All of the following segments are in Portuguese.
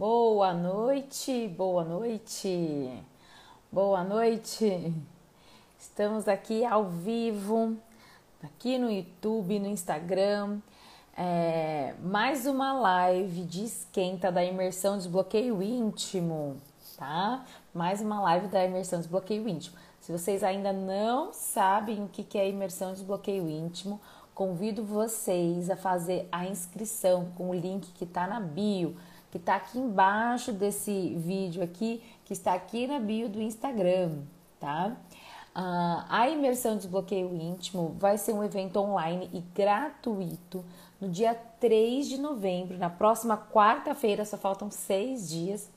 Boa noite, boa noite, boa noite. Estamos aqui ao vivo, aqui no YouTube, no Instagram. É, mais uma live de esquenta da imersão desbloqueio íntimo, tá? Mais uma live da imersão desbloqueio íntimo. Se vocês ainda não sabem o que é imersão desbloqueio íntimo, convido vocês a fazer a inscrição com o link que está na bio que está aqui embaixo desse vídeo aqui, que está aqui na bio do Instagram, tá? Uh, a imersão desbloqueio íntimo vai ser um evento online e gratuito no dia 3 de novembro, na próxima quarta-feira, só faltam seis dias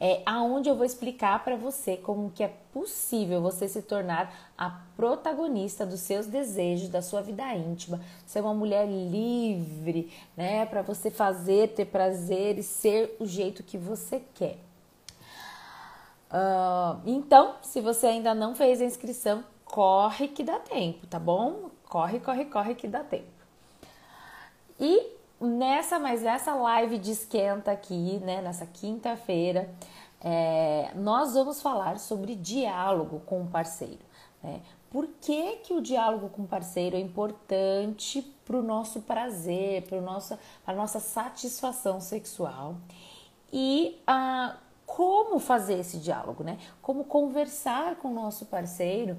é, aonde eu vou explicar para você como que é possível você se tornar a protagonista dos seus desejos, da sua vida íntima, ser uma mulher livre, né, para você fazer, ter prazer e ser o jeito que você quer. Uh, então, se você ainda não fez a inscrição, corre que dá tempo, tá bom? Corre, corre, corre que dá tempo. E nessa, mas nessa live de esquenta aqui, né, nessa quinta-feira, é, nós vamos falar sobre diálogo com o parceiro. Né? Por que, que o diálogo com o parceiro é importante para o nosso prazer, para a nossa satisfação sexual e ah, como fazer esse diálogo, né? Como conversar com o nosso parceiro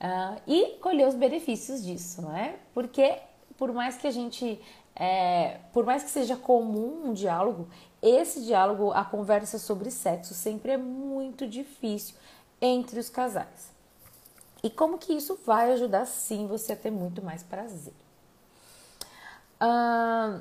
ah, e colher os benefícios disso, não é? Porque por mais que a gente é, por mais que seja comum um diálogo, esse diálogo, a conversa sobre sexo, sempre é muito difícil entre os casais. E como que isso vai ajudar sim você a ter muito mais prazer? Ah,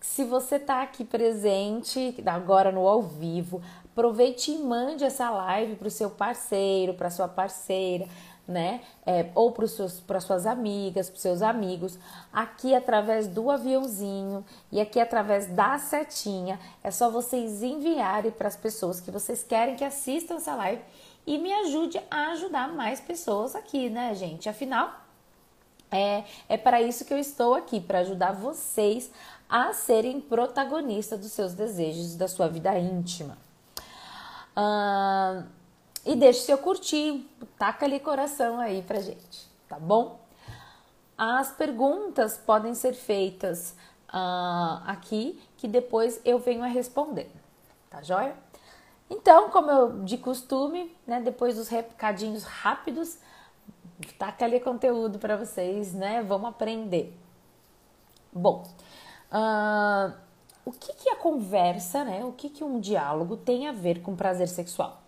se você está aqui presente agora no ao vivo, aproveite e mande essa live para o seu parceiro, para sua parceira, né? É, ou para suas amigas, para seus amigos, aqui através do aviãozinho e aqui através da setinha. É só vocês enviarem para as pessoas que vocês querem que assistam essa live e me ajude a ajudar mais pessoas aqui, né, gente? Afinal, é, é para isso que eu estou aqui, para ajudar vocês a serem protagonistas dos seus desejos, da sua vida íntima. E deixe seu curtir, taca ali coração aí pra gente, tá bom? As perguntas podem ser feitas uh, aqui, que depois eu venho a responder, tá joia? Então, como eu de costume, né, depois dos recadinhos rápidos, taca ali conteúdo para vocês, né? Vamos aprender. Bom, uh, o que, que a conversa, né? O que, que um diálogo tem a ver com prazer sexual?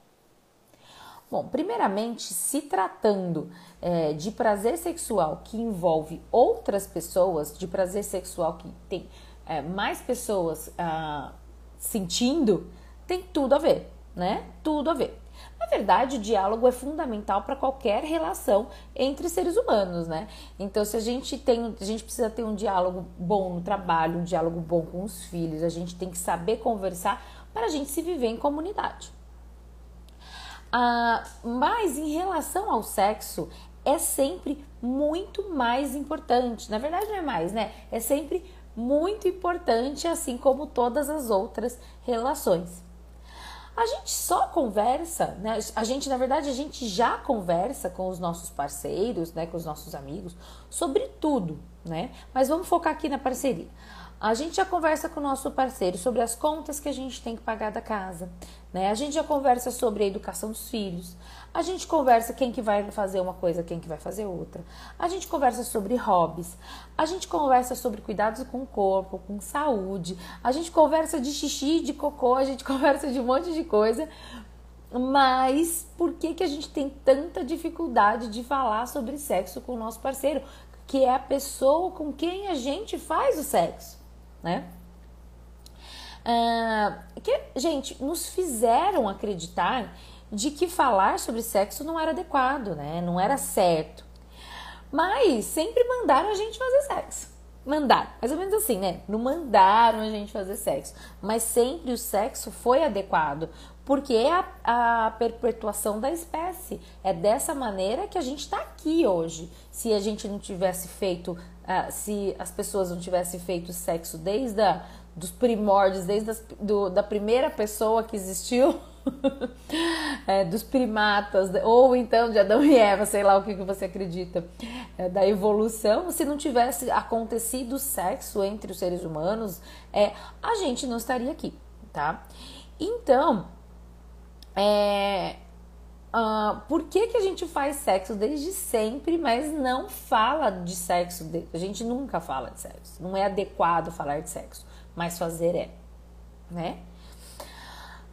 Bom, primeiramente, se tratando é, de prazer sexual que envolve outras pessoas, de prazer sexual que tem é, mais pessoas ah, sentindo, tem tudo a ver, né? Tudo a ver. Na verdade, o diálogo é fundamental para qualquer relação entre seres humanos, né? Então, se a gente tem, a gente precisa ter um diálogo bom no trabalho, um diálogo bom com os filhos, a gente tem que saber conversar para a gente se viver em comunidade. Ah, mas em relação ao sexo, é sempre muito mais importante. Na verdade, não é mais, né? É sempre muito importante, assim como todas as outras relações. A gente só conversa, né? A gente, na verdade, a gente já conversa com os nossos parceiros, né? Com os nossos amigos sobre tudo, né? Mas vamos focar aqui na parceria. A gente já conversa com o nosso parceiro sobre as contas que a gente tem que pagar da casa, né? A gente já conversa sobre a educação dos filhos. A gente conversa quem que vai fazer uma coisa, quem que vai fazer outra. A gente conversa sobre hobbies. A gente conversa sobre cuidados com o corpo, com saúde. A gente conversa de xixi, de cocô, a gente conversa de um monte de coisa. Mas por que que a gente tem tanta dificuldade de falar sobre sexo com o nosso parceiro, que é a pessoa com quem a gente faz o sexo? né? Uh, que, gente, nos fizeram acreditar de que falar sobre sexo não era adequado, né? Não era certo. Mas sempre mandaram a gente fazer sexo. Mandaram, mais ou menos assim, né? Não mandaram a gente fazer sexo, mas sempre o sexo foi adequado, porque é a, a perpetuação da espécie. É dessa maneira que a gente está aqui hoje. Se a gente não tivesse feito Uh, se as pessoas não tivessem feito sexo desde a dos primórdios, desde as, do, da primeira pessoa que existiu, é, dos primatas, ou então de Adão e Eva, sei lá o que, que você acredita, é, da evolução, se não tivesse acontecido sexo entre os seres humanos, é, a gente não estaria aqui, tá? Então, é, Uh, por que, que a gente faz sexo desde sempre, mas não fala de sexo? De... A gente nunca fala de sexo. Não é adequado falar de sexo, mas fazer é, né?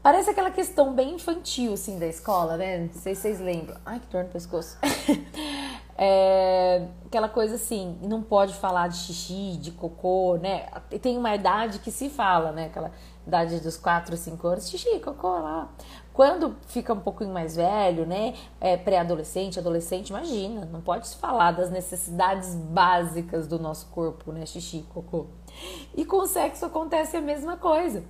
Parece aquela questão bem infantil, assim, da escola, né? Não sei se vocês lembram. Ai, que dor no pescoço. é, aquela coisa assim, não pode falar de xixi, de cocô, né? Tem uma idade que se fala, né? Aquela idade dos 4, 5 anos, xixi, cocô lá. Quando fica um pouquinho mais velho, né? É, Pré-adolescente, adolescente, imagina, não pode se falar das necessidades básicas do nosso corpo, né? Xixi, cocô. E com o sexo acontece a mesma coisa.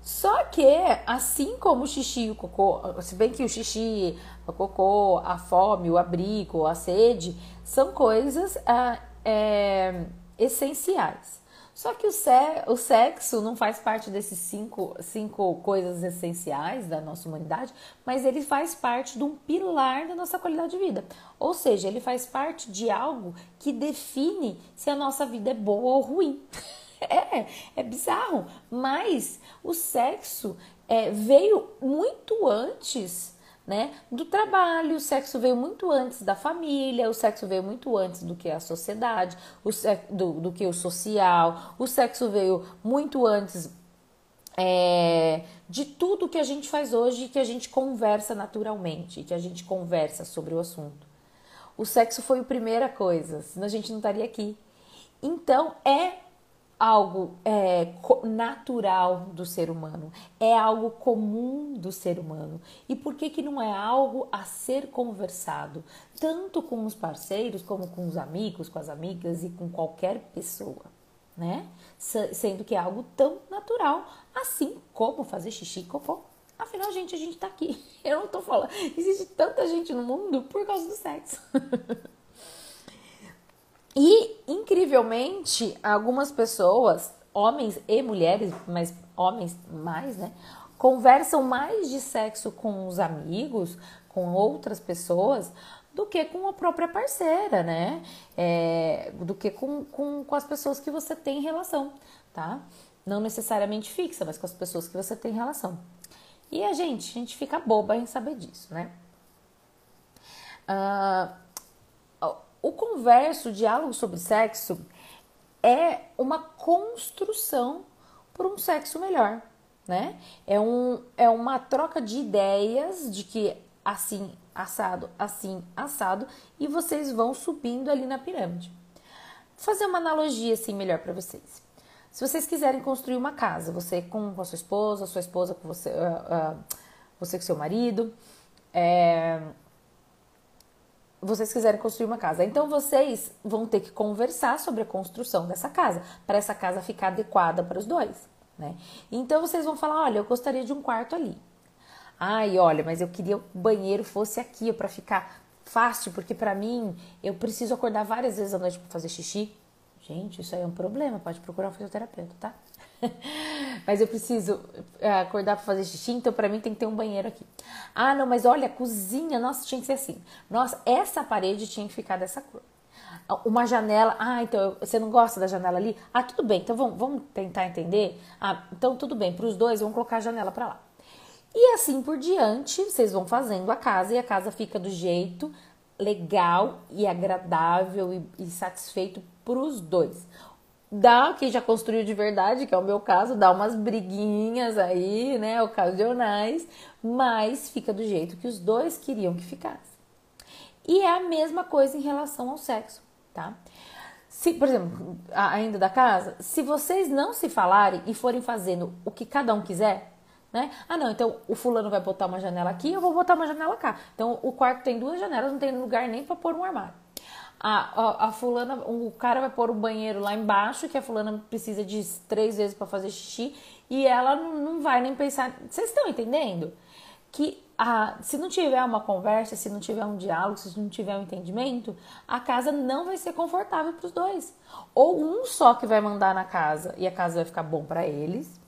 Só que, assim como o xixi e o cocô, se bem que o xixi, o cocô, a fome, o abrigo, a sede, são coisas ah, é, essenciais. Só que o, sexo não faz parte desses cinco, cinco coisas essenciais da nossa humanidade, mas ele faz parte de um pilar da nossa qualidade de vida. Ou seja, ele faz parte de algo que define se a nossa vida é boa ou ruim. é, é bizarro, mas o sexo é, veio muito antes né? Do trabalho, o sexo veio muito antes da família, o sexo veio muito antes do que a sociedade, o do, do que o social, o sexo veio muito antes é, de tudo que a gente faz hoje que a gente conversa naturalmente, que a gente conversa sobre o assunto. O sexo foi a primeira coisa, senão a gente não estaria aqui. Então é algo é, natural do ser humano, é algo comum do ser humano. E por que, que não é algo a ser conversado, tanto com os parceiros, como com os amigos, com as amigas e com qualquer pessoa, né? Sendo que é algo tão natural, assim como fazer xixi e cocô. Afinal, gente, a gente tá aqui. Eu não tô falando. Existe tanta gente no mundo por causa do sexo. E, incrivelmente, algumas pessoas, homens e mulheres, mas homens mais, né? Conversam mais de sexo com os amigos, com outras pessoas, do que com a própria parceira, né? É, do que com, com, com as pessoas que você tem relação, tá? Não necessariamente fixa, mas com as pessoas que você tem relação. E a gente, a gente fica boba em saber disso, né? Uh, o converso, o diálogo sobre sexo é uma construção por um sexo melhor, né? É, um, é uma troca de ideias de que assim, assado, assim, assado, e vocês vão subindo ali na pirâmide. Vou fazer uma analogia assim melhor para vocês. Se vocês quiserem construir uma casa, você com a sua esposa, sua esposa com você, uh, uh, você com seu marido, é, vocês quiserem construir uma casa. Então vocês vão ter que conversar sobre a construção dessa casa, para essa casa ficar adequada para os dois, né? Então vocês vão falar: "Olha, eu gostaria de um quarto ali". Ai, olha, mas eu queria o banheiro fosse aqui para ficar fácil, porque para mim eu preciso acordar várias vezes à noite para fazer xixi. Gente, isso aí é um problema, pode procurar um fisioterapeuta, tá? mas eu preciso é, acordar para fazer xixi, então para mim tem que ter um banheiro aqui. Ah, não, mas olha, a cozinha, nossa, tinha que ser assim. Nossa, essa parede tinha que ficar dessa cor. Uma janela, ah, então você não gosta da janela ali? Ah, tudo bem, então vamos, vamos tentar entender? Ah, então tudo bem, para os dois, vamos colocar a janela para lá. E assim por diante, vocês vão fazendo a casa e a casa fica do jeito legal e agradável e, e satisfeito para os dois dá, quem já construiu de verdade, que é o meu caso, dá umas briguinhas aí, né, ocasionais, mas fica do jeito que os dois queriam que ficasse. E é a mesma coisa em relação ao sexo, tá? Se, por exemplo, ainda da casa, se vocês não se falarem e forem fazendo o que cada um quiser, né? Ah, não, então o fulano vai botar uma janela aqui, eu vou botar uma janela cá. Então o quarto tem duas janelas, não tem lugar nem para pôr um armário a, a, a, fulana, o cara vai pôr o banheiro lá embaixo, que a fulana precisa de três vezes para fazer xixi, e ela não vai nem pensar. Vocês estão entendendo? Que a, se não tiver uma conversa, se não tiver um diálogo, se não tiver um entendimento, a casa não vai ser confortável para os dois. Ou um só que vai mandar na casa e a casa vai ficar bom para eles,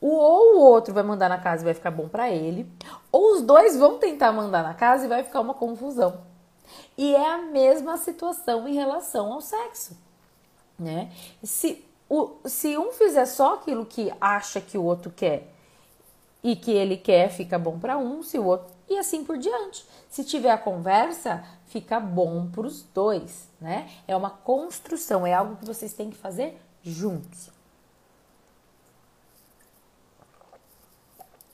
ou o outro vai mandar na casa e vai ficar bom para ele, ou os dois vão tentar mandar na casa e vai ficar uma confusão. E é a mesma situação em relação ao sexo, né? Se, o, se um fizer só aquilo que acha que o outro quer e que ele quer, fica bom para um, se o outro e assim por diante. Se tiver a conversa, fica bom para os dois, né? É uma construção, é algo que vocês têm que fazer juntos.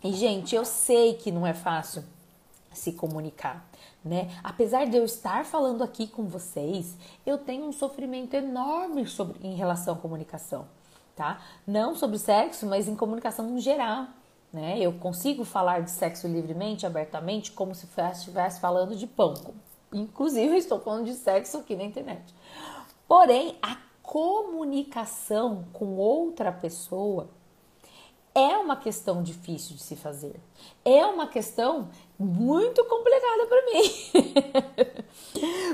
E gente, eu sei que não é fácil se comunicar, né? Apesar de eu estar falando aqui com vocês, eu tenho um sofrimento enorme sobre em relação à comunicação, tá? Não sobre sexo, mas em comunicação no geral. Né? Eu consigo falar de sexo livremente, abertamente, como se estivesse falando de pão. Inclusive, estou falando de sexo aqui na internet. Porém, a comunicação com outra pessoa é uma questão difícil de se fazer. É uma questão muito complicada para mim.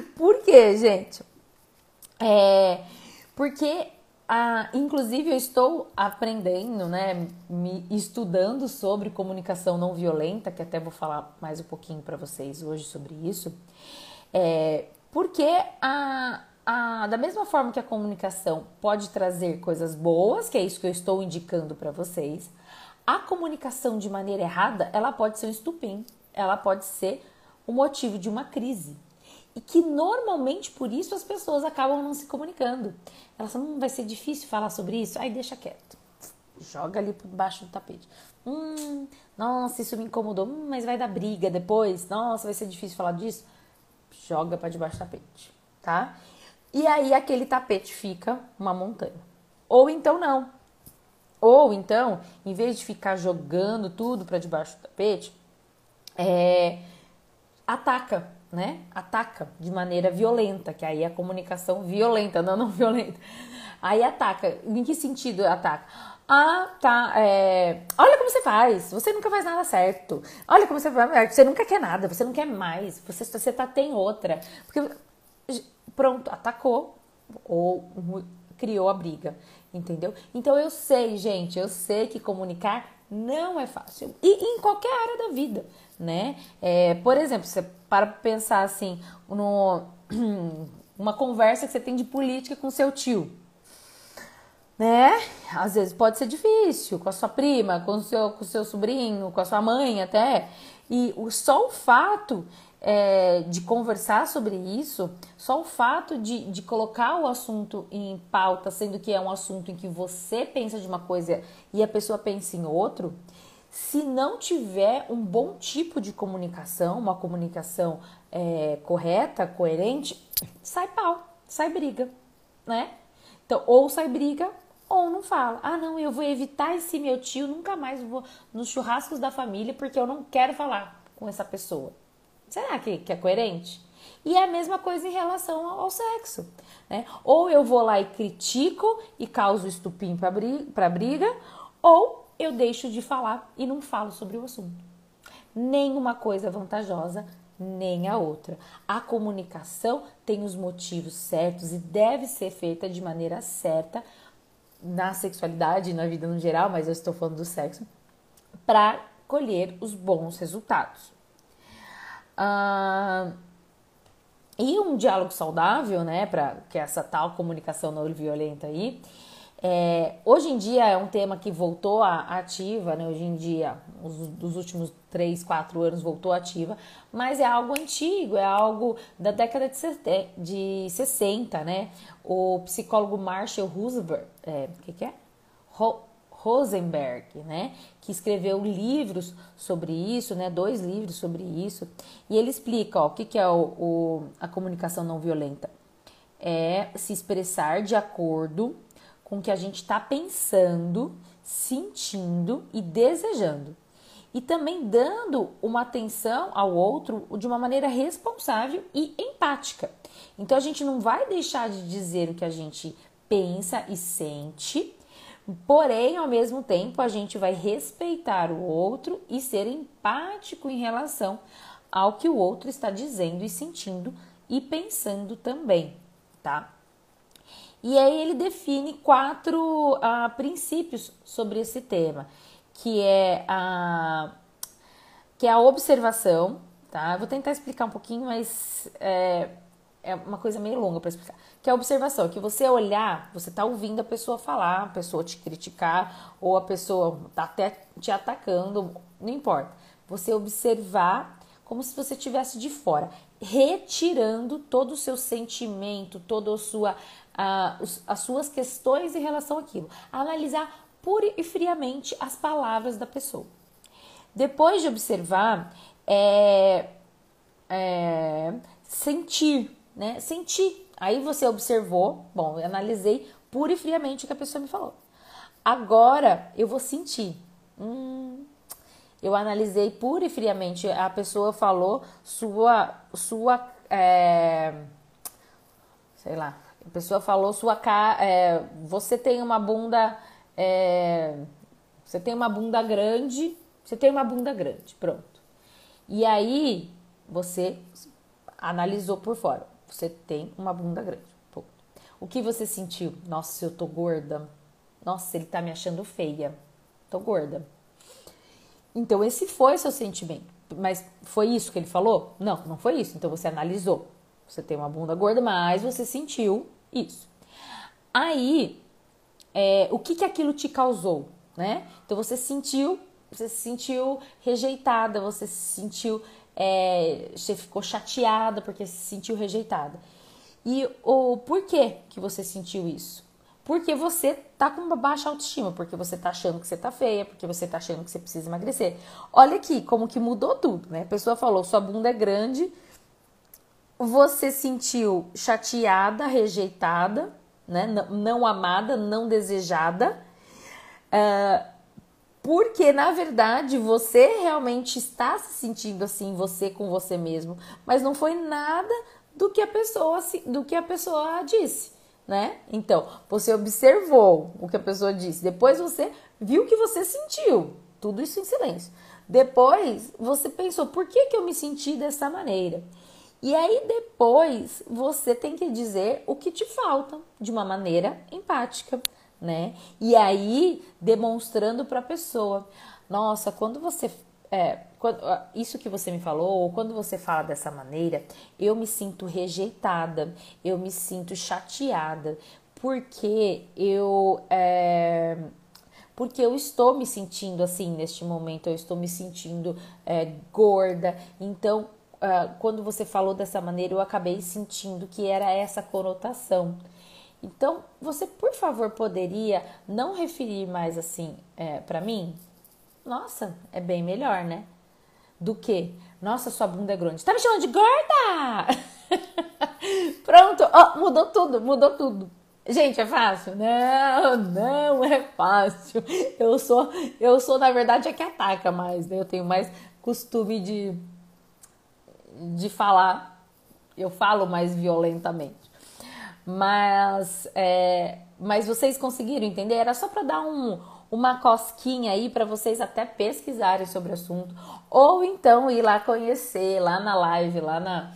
Por quê, gente? É porque ah, inclusive, eu estou aprendendo, né, me estudando sobre comunicação não violenta, que até vou falar mais um pouquinho para vocês hoje sobre isso, é, porque a, a, da mesma forma que a comunicação pode trazer coisas boas, que é isso que eu estou indicando para vocês, a comunicação de maneira errada, ela pode ser um estupim, ela pode ser o motivo de uma crise e que normalmente por isso as pessoas acabam não se comunicando. Elas falam, hum, vai ser difícil falar sobre isso, aí deixa quieto. Joga ali por baixo do tapete. Hum, nossa, isso me incomodou, hum, mas vai dar briga depois. Nossa, vai ser difícil falar disso. Joga para debaixo do tapete, tá? E aí aquele tapete fica uma montanha. Ou então não. Ou então, em vez de ficar jogando tudo para debaixo do tapete, é, ataca né, ataca de maneira violenta, que aí é a comunicação violenta, não não violenta. Aí ataca. Em que sentido ataca? Ah, tá. É... Olha como você faz. Você nunca faz nada certo. Olha como você faz. Você nunca quer nada. Você não quer mais. Você, você tá, tem outra. Porque, pronto, atacou ou criou a briga. Entendeu? Então eu sei, gente. Eu sei que comunicar não é fácil. E em qualquer área da vida né? É, por exemplo, você para pensar assim, no, uma conversa que você tem de política com seu tio, né? Às vezes pode ser difícil com a sua prima, com o seu, com o seu sobrinho, com a sua mãe até. E o, só o fato é, de conversar sobre isso, só o fato de, de colocar o assunto em pauta, sendo que é um assunto em que você pensa de uma coisa e a pessoa pensa em outro, se não tiver um bom tipo de comunicação, uma comunicação é, correta, coerente, sai pau, sai briga, né? Então, ou sai briga ou não fala. Ah, não, eu vou evitar esse meu tio, nunca mais vou nos churrascos da família porque eu não quero falar com essa pessoa. Será que, que é coerente? E é a mesma coisa em relação ao sexo. Né? Ou eu vou lá e critico e causo estupim para briga, briga, ou eu deixo de falar e não falo sobre o assunto. Nenhuma coisa é vantajosa, nem a outra. A comunicação tem os motivos certos e deve ser feita de maneira certa na sexualidade na vida no geral, mas eu estou falando do sexo, para colher os bons resultados. Ah, e um diálogo saudável, né, para que essa tal comunicação não violenta aí, é, hoje em dia é um tema que voltou à ativa, né? Hoje em dia, os, dos últimos 3, 4 anos voltou ativa, mas é algo antigo, é algo da década de, de 60, né? O psicólogo Marshall Roosevelt, é, que, que é? Rosenberg, né? Que escreveu livros sobre isso, né? Dois livros sobre isso, e ele explica, ó, o que, que é o, o a comunicação não violenta. É se expressar de acordo com o que a gente está pensando, sentindo e desejando. E também dando uma atenção ao outro de uma maneira responsável e empática. Então a gente não vai deixar de dizer o que a gente pensa e sente, Porém, ao mesmo tempo, a gente vai respeitar o outro e ser empático em relação ao que o outro está dizendo e sentindo e pensando também, tá? E aí ele define quatro uh, princípios sobre esse tema, que é a que é a observação, tá? Eu vou tentar explicar um pouquinho, mas é, é uma coisa meio longa para explicar. Que é a observação, que você olhar, você tá ouvindo a pessoa falar, a pessoa te criticar, ou a pessoa tá até te atacando, não importa. Você observar como se você estivesse de fora, retirando todo o seu sentimento, toda a sua, as suas questões em relação àquilo. Analisar pura e friamente as palavras da pessoa. Depois de observar, é, é, sentir, né? Sentir. Aí você observou, bom, eu analisei pura e friamente o que a pessoa me falou. Agora eu vou sentir. Hum, eu analisei pura e friamente. A pessoa falou sua, sua, é, sei lá. A pessoa falou sua. É, você tem uma bunda, é, você tem uma bunda grande você tem uma bunda grande, pronto. E aí você analisou por fora. Você tem uma bunda grande. O que você sentiu? Nossa, eu tô gorda. Nossa, ele tá me achando feia. Tô gorda. Então esse foi seu sentimento. Mas foi isso que ele falou? Não, não foi isso. Então você analisou. Você tem uma bunda gorda, mas você sentiu isso. Aí, é, o que que aquilo te causou, né? Então você sentiu você se sentiu rejeitada, você se sentiu, é, você ficou chateada porque se sentiu rejeitada. E o porquê que você sentiu isso? Porque você tá com uma baixa autoestima, porque você tá achando que você tá feia, porque você tá achando que você precisa emagrecer. Olha aqui como que mudou tudo, né? A pessoa falou: sua bunda é grande, você sentiu chateada, rejeitada, né? Não, não amada, não desejada. Uh, porque na verdade você realmente está se sentindo assim, você com você mesmo, mas não foi nada do que a pessoa do que a pessoa disse, né? Então, você observou o que a pessoa disse, depois você viu o que você sentiu, tudo isso em silêncio. Depois você pensou, por que, que eu me senti dessa maneira? E aí depois você tem que dizer o que te falta de uma maneira empática né? E aí demonstrando para a pessoa, nossa, quando você é, quando, isso que você me falou, ou quando você fala dessa maneira, eu me sinto rejeitada, eu me sinto chateada, porque eu é, porque eu estou me sentindo assim neste momento, eu estou me sentindo é, gorda. Então, uh, quando você falou dessa maneira, eu acabei sentindo que era essa conotação. Então, você, por favor, poderia não referir mais assim é, para mim? Nossa, é bem melhor, né? Do que, nossa, sua bunda é grande. Tá me chamando de gorda? Pronto, oh, mudou tudo, mudou tudo. Gente, é fácil? Não, não é fácil. Eu sou, eu sou na verdade a que ataca mais, né? Eu tenho mais costume de de falar, eu falo mais violentamente. Mas, é, mas vocês conseguiram entender? Era só para dar um, uma cosquinha aí para vocês até pesquisarem sobre o assunto, ou então ir lá conhecer, lá na live, lá na,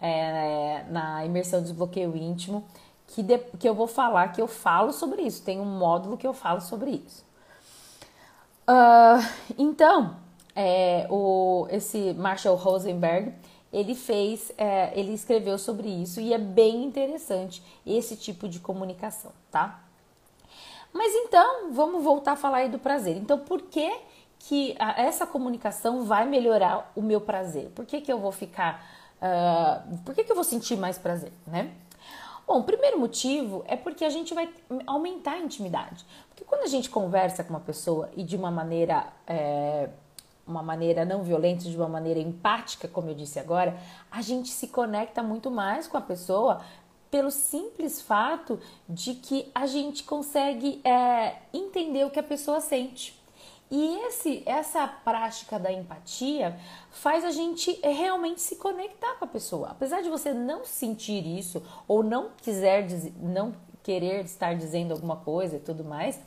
é, na imersão desbloqueio íntimo, que, de, que eu vou falar, que eu falo sobre isso. Tem um módulo que eu falo sobre isso. Uh, então, é, o, esse Marshall Rosenberg, ele fez, é, ele escreveu sobre isso e é bem interessante esse tipo de comunicação, tá? Mas então, vamos voltar a falar aí do prazer. Então, por que que essa comunicação vai melhorar o meu prazer? Por que que eu vou ficar, uh, por que que eu vou sentir mais prazer, né? Bom, o primeiro motivo é porque a gente vai aumentar a intimidade. Porque quando a gente conversa com uma pessoa e de uma maneira é, uma maneira não violenta, de uma maneira empática, como eu disse agora, a gente se conecta muito mais com a pessoa pelo simples fato de que a gente consegue é, entender o que a pessoa sente. E esse, essa prática da empatia faz a gente realmente se conectar com a pessoa. Apesar de você não sentir isso ou não quiser, não querer estar dizendo alguma coisa e tudo mais,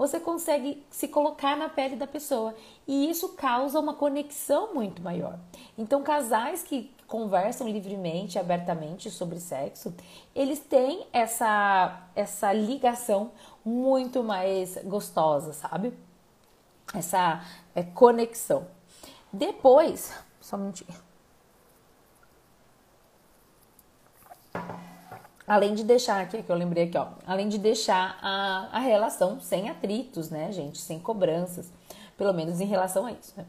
você consegue se colocar na pele da pessoa e isso causa uma conexão muito maior. Então, casais que conversam livremente, abertamente sobre sexo, eles têm essa essa ligação muito mais gostosa, sabe? Essa é, conexão. Depois, só um minutinho. Além de deixar, aqui que eu lembrei aqui, ó, além de deixar a, a relação sem atritos, né, gente, sem cobranças, pelo menos em relação a isso, né?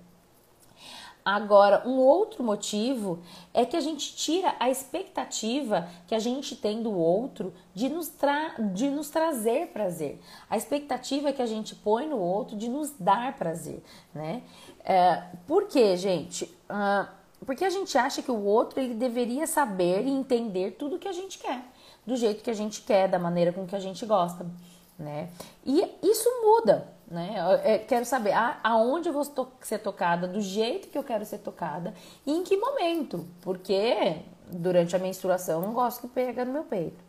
Agora, um outro motivo é que a gente tira a expectativa que a gente tem do outro de nos, tra de nos trazer prazer. A expectativa que a gente põe no outro de nos dar prazer, né? É, por quê, gente? Uh, porque a gente acha que o outro ele deveria saber e entender tudo que a gente quer do jeito que a gente quer, da maneira com que a gente gosta, né? E isso muda, né? Quero saber aonde eu vou ser tocada, do jeito que eu quero ser tocada e em que momento, porque durante a menstruação eu não gosto que pega no meu peito.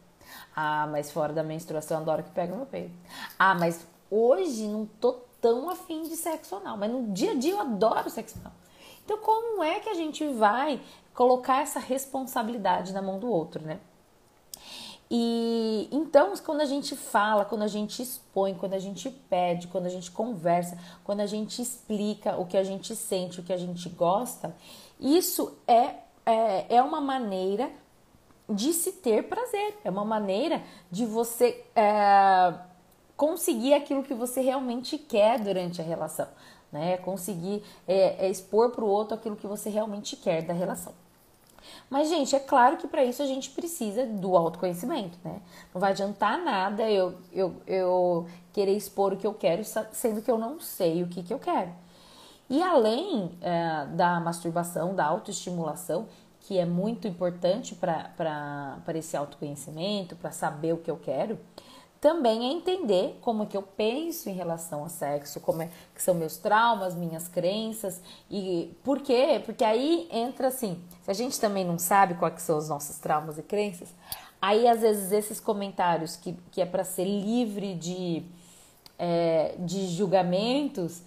Ah, mas fora da menstruação eu adoro que pega no meu peito. Ah, mas hoje não tô tão afim de sexo anal, mas no dia a dia eu adoro sexo anal. Então, como é que a gente vai colocar essa responsabilidade na mão do outro, né? E então, quando a gente fala, quando a gente expõe, quando a gente pede, quando a gente conversa, quando a gente explica o que a gente sente, o que a gente gosta, isso é, é, é uma maneira de se ter prazer, é uma maneira de você é, conseguir aquilo que você realmente quer durante a relação, né? Conseguir é, é expor para o outro aquilo que você realmente quer da relação. Mas, gente, é claro que para isso a gente precisa do autoconhecimento, né? Não vai adiantar nada eu, eu, eu querer expor o que eu quero, sendo que eu não sei o que, que eu quero. E além é, da masturbação, da autoestimulação, que é muito importante para esse autoconhecimento, para saber o que eu quero, também é entender como é que eu penso em relação ao sexo, como é que são meus traumas, minhas crenças e por quê? Porque aí entra assim, se a gente também não sabe quais são os nossos traumas e crenças, aí às vezes esses comentários que, que é para ser livre de, é, de julgamentos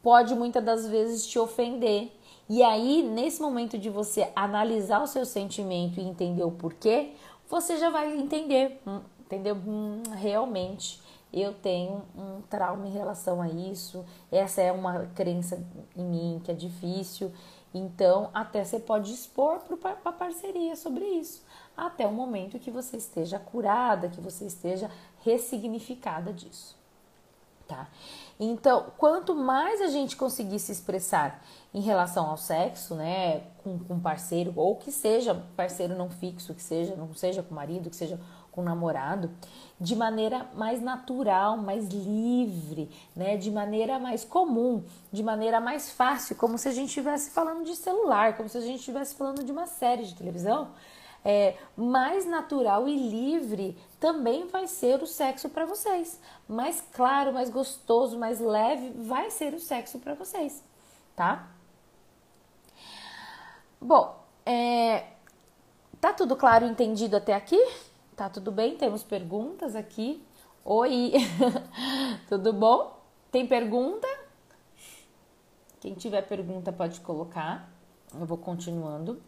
pode muitas das vezes te ofender. E aí, nesse momento de você analisar o seu sentimento e entender o porquê, você já vai entender, entendeu? Hum, realmente eu tenho um trauma em relação a isso, essa é uma crença em mim que é difícil. Então, até você pode expor para a parceria sobre isso, até o momento que você esteja curada, que você esteja ressignificada disso, tá? Então, quanto mais a gente conseguir se expressar em relação ao sexo, né, com, com parceiro, ou que seja parceiro não fixo, que seja, não seja com marido, que seja com o namorado, de maneira mais natural, mais livre, né? De maneira mais comum, de maneira mais fácil, como se a gente estivesse falando de celular, como se a gente estivesse falando de uma série de televisão. É, mais natural e livre também vai ser o sexo para vocês. Mais claro, mais gostoso, mais leve vai ser o sexo para vocês, tá? Bom, é, tá tudo claro entendido até aqui? Tá tudo bem? Temos perguntas aqui. Oi, tudo bom? Tem pergunta? Quem tiver pergunta pode colocar. Eu vou continuando.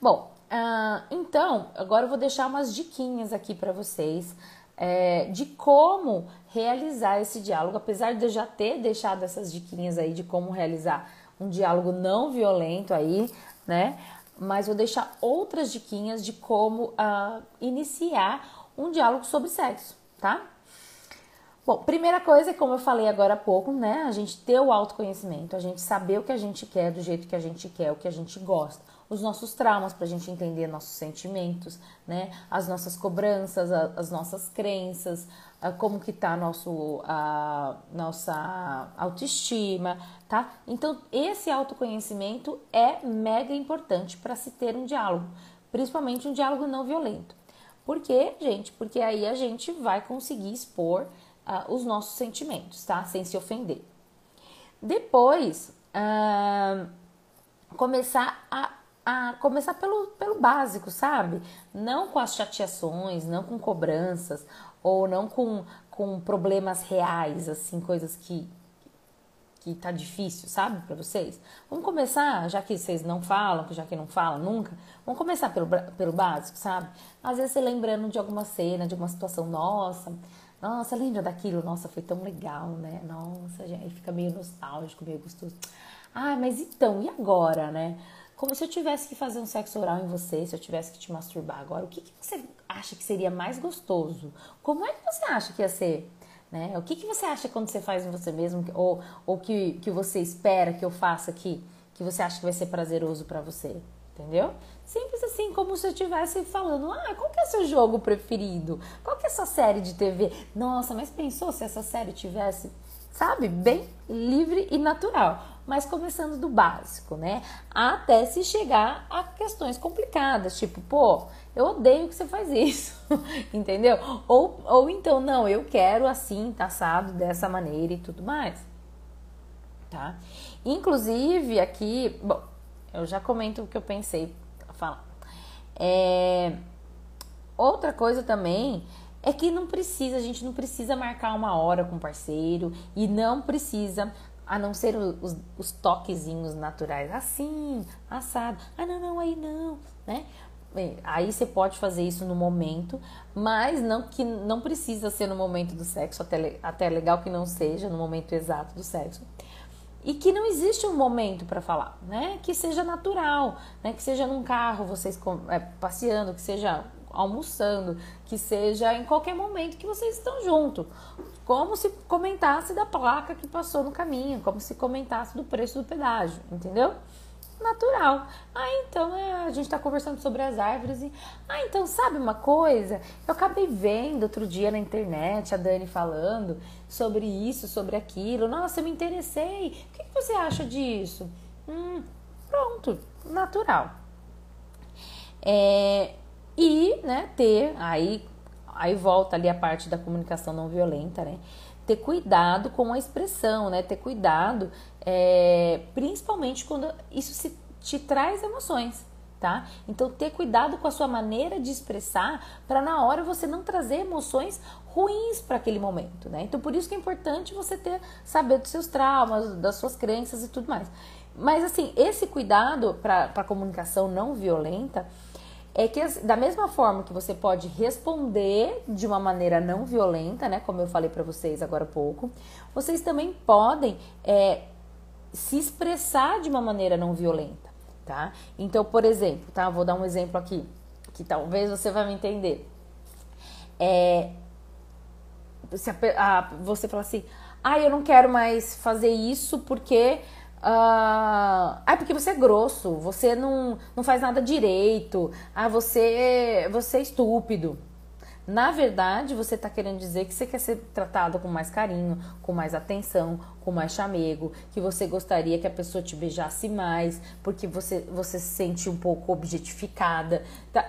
Bom, uh, então agora eu vou deixar umas diquinhas aqui para vocês é, de como realizar esse diálogo, apesar de eu já ter deixado essas diquinhas aí de como realizar um diálogo não violento aí, né? Mas vou deixar outras diquinhas de como uh, iniciar um diálogo sobre sexo, tá? Bom, primeira coisa, como eu falei agora há pouco, né? A gente ter o autoconhecimento, a gente saber o que a gente quer, do jeito que a gente quer, o que a gente gosta, os nossos traumas para a gente entender nossos sentimentos, né? As nossas cobranças, as nossas crenças, como que tá nosso, a nossa autoestima, tá? Então, esse autoconhecimento é mega importante para se ter um diálogo, principalmente um diálogo não violento. Por quê, gente? Porque aí a gente vai conseguir expor uh, os nossos sentimentos, tá? Sem se ofender. Depois, uh, começar a a começar pelo, pelo básico, sabe? Não com as chateações, não com cobranças, ou não com, com problemas reais, assim, coisas que, que tá difícil, sabe, para vocês? Vamos começar, já que vocês não falam, já que não falam nunca, vamos começar pelo, pelo básico, sabe? Às vezes você lembrando de alguma cena, de alguma situação nossa, nossa, lembra daquilo? Nossa, foi tão legal, né? Nossa, aí fica meio nostálgico, meio gostoso. Ah, mas então, e agora, né? Como se eu tivesse que fazer um sexo oral em você, se eu tivesse que te masturbar agora, o que, que você acha que seria mais gostoso? Como é que você acha que ia ser? Né? O que, que você acha quando você faz em você mesmo ou, ou que, que você espera que eu faça aqui, que você acha que vai ser prazeroso para você? Entendeu? Simples assim, como se eu estivesse falando: ah, qual que é o seu jogo preferido? Qual que é a sua série de TV? Nossa, mas pensou se essa série tivesse, sabe, bem livre e natural mas começando do básico, né? Até se chegar a questões complicadas, tipo, pô, eu odeio que você faz isso, entendeu? Ou, ou então, não, eu quero assim, taçado dessa maneira e tudo mais, tá? Inclusive, aqui, bom, eu já comento o que eu pensei falar. É, outra coisa também é que não precisa, a gente não precisa marcar uma hora com o parceiro e não precisa, a não ser os, os toquezinhos naturais, assim, assado, ah não, não, aí não, né? Aí você pode fazer isso no momento, mas não que não precisa ser no momento do sexo, até, até legal que não seja no momento exato do sexo. E que não existe um momento para falar, né? Que seja natural, né? Que seja num carro, vocês é, passeando, que seja almoçando, que seja em qualquer momento que vocês estão juntos. Como se comentasse da placa que passou no caminho, como se comentasse do preço do pedágio, entendeu? natural. Ah, então é, a gente está conversando sobre as árvores e. Ah, então sabe uma coisa? Eu acabei vendo outro dia na internet a Dani falando sobre isso, sobre aquilo. Nossa, eu me interessei. O que você acha disso? Hum, pronto, natural. É, e, né, ter aí. Aí volta ali a parte da comunicação não violenta, né? Ter cuidado com a expressão, né? Ter cuidado é, principalmente quando isso se, te traz emoções, tá? Então ter cuidado com a sua maneira de expressar para na hora você não trazer emoções ruins para aquele momento, né? Então por isso que é importante você ter saber dos seus traumas, das suas crenças e tudo mais. Mas assim, esse cuidado para a comunicação não violenta é que da mesma forma que você pode responder de uma maneira não violenta, né, como eu falei para vocês agora há pouco, vocês também podem é, se expressar de uma maneira não violenta, tá? Então, por exemplo, tá? Vou dar um exemplo aqui que talvez você vai me entender. É, se a, a, você fala assim, ah, eu não quero mais fazer isso porque ah, ah, porque você é grosso, você não, não faz nada direito, ah, você, você é estúpido. Na verdade, você está querendo dizer que você quer ser tratado com mais carinho, com mais atenção, com mais chamego, que você gostaria que a pessoa te beijasse mais, porque você, você se sente um pouco objetificada. Tá,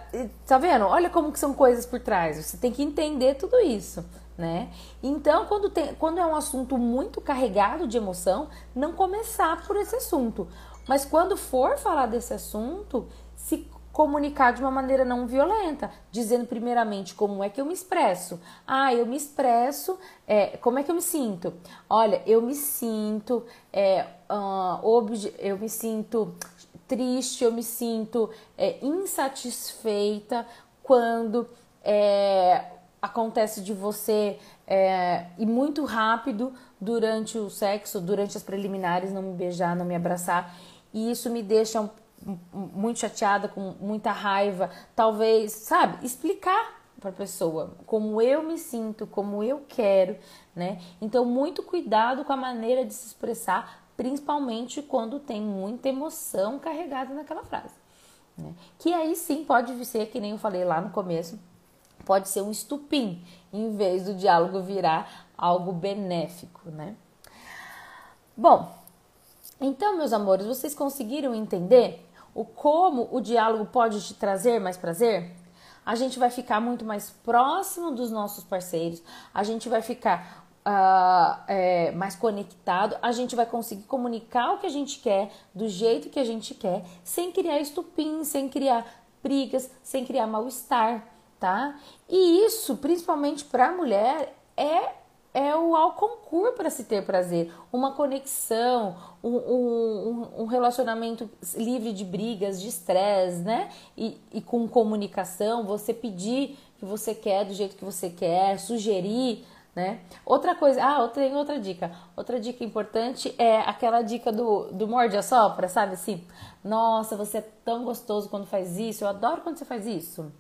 tá vendo? Olha como que são coisas por trás. Você tem que entender tudo isso. Né? Então, quando, tem, quando é um assunto muito carregado de emoção, não começar por esse assunto. Mas quando for falar desse assunto, se comunicar de uma maneira não violenta, dizendo primeiramente como é que eu me expresso. Ah, eu me expresso, é, como é que eu me sinto? Olha, eu me sinto, é, uh, eu me sinto triste, eu me sinto é, insatisfeita quando é, acontece de você é, ir muito rápido durante o sexo, durante as preliminares, não me beijar, não me abraçar. E isso me deixa muito chateada, com muita raiva, talvez, sabe, explicar para a pessoa como eu me sinto, como eu quero, né? Então, muito cuidado com a maneira de se expressar, principalmente quando tem muita emoção carregada naquela frase. Né? Que aí sim pode ser, que nem eu falei lá no começo, pode ser um estupim, em vez do diálogo virar algo benéfico, né? Bom, então, meus amores, vocês conseguiram entender o como o diálogo pode te trazer mais prazer, a gente vai ficar muito mais próximo dos nossos parceiros, a gente vai ficar uh, é, mais conectado, a gente vai conseguir comunicar o que a gente quer, do jeito que a gente quer, sem criar estupim, sem criar brigas, sem criar mal-estar, tá? E isso, principalmente para a mulher, é é o ao concurso para se ter prazer, uma conexão, um, um, um relacionamento livre de brigas, de estresse, né? E, e, com comunicação, você pedir que você quer do jeito que você quer, sugerir, né? Outra coisa, ah, tem outra dica. Outra dica importante é aquela dica do, do morde a sopra, sabe assim? Nossa, você é tão gostoso quando faz isso, eu adoro quando você faz isso.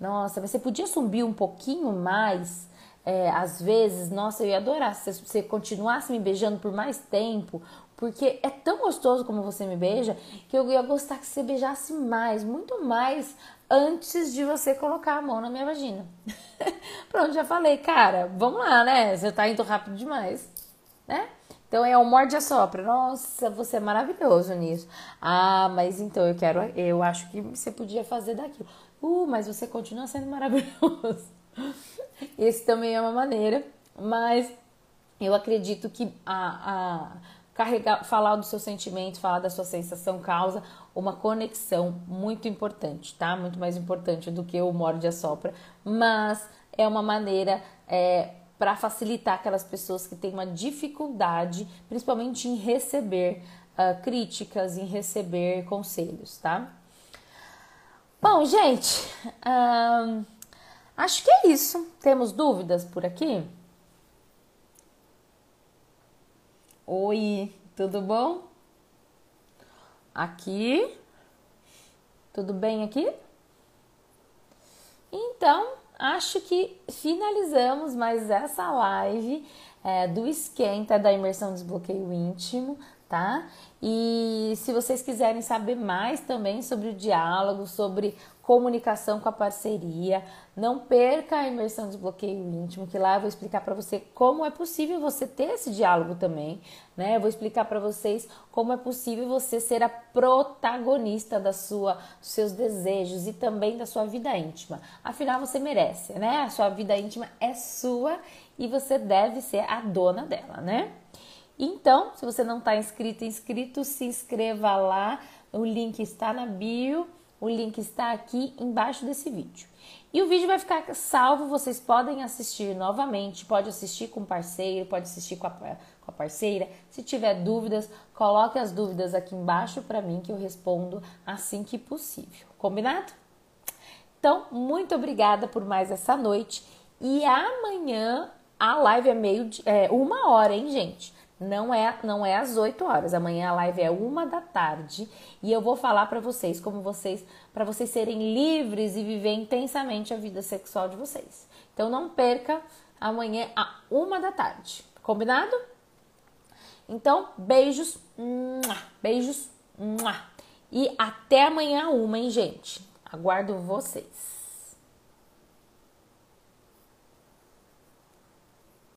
Nossa, você podia subir um pouquinho mais é, às vezes, nossa, eu ia adorar se você continuasse me beijando por mais tempo, porque é tão gostoso como você me beija que eu ia gostar que você beijasse mais, muito mais, antes de você colocar a mão na minha vagina. Pronto, já falei, cara, vamos lá, né? Você tá indo rápido demais, né? Então é o morde a sopra. Nossa, você é maravilhoso nisso. Ah, mas então eu quero, eu acho que você podia fazer daquilo. Uh, mas você continua sendo maravilhoso. Esse também é uma maneira, mas eu acredito que a, a carregar, falar do seu sentimento, falar da sua sensação causa uma conexão muito importante, tá? Muito mais importante do que o morde a sopra, mas é uma maneira é, para facilitar aquelas pessoas que têm uma dificuldade, principalmente em receber uh, críticas, em receber conselhos, tá? Bom, gente, uh, Acho que é isso. Temos dúvidas por aqui? Oi, tudo bom? Aqui? Tudo bem aqui? Então, acho que finalizamos mais essa live é, do esquenta da imersão desbloqueio íntimo, tá? E se vocês quiserem saber mais também sobre o diálogo, sobre comunicação com a parceria. Não perca a imersão de desbloqueio íntimo, que lá eu vou explicar para você como é possível você ter esse diálogo também, né? Eu vou explicar para vocês como é possível você ser a protagonista da sua, dos seus desejos e também da sua vida íntima. Afinal, você merece, né? A sua vida íntima é sua e você deve ser a dona dela, né? Então, se você não está inscrito, inscrito, se inscreva lá. O link está na bio o link está aqui embaixo desse vídeo. E o vídeo vai ficar salvo, vocês podem assistir novamente, pode assistir com parceiro, pode assistir com a, com a parceira. Se tiver dúvidas, coloque as dúvidas aqui embaixo para mim que eu respondo assim que possível. Combinado? Então, muito obrigada por mais essa noite. E amanhã a live é meio é uma hora, hein, gente? Não é, não é às 8 horas. Amanhã a live é uma da tarde e eu vou falar para vocês como vocês, para vocês serem livres e viver intensamente a vida sexual de vocês. Então não perca amanhã a uma da tarde. Combinado? Então beijos, beijos e até amanhã uma, hein, gente? Aguardo vocês.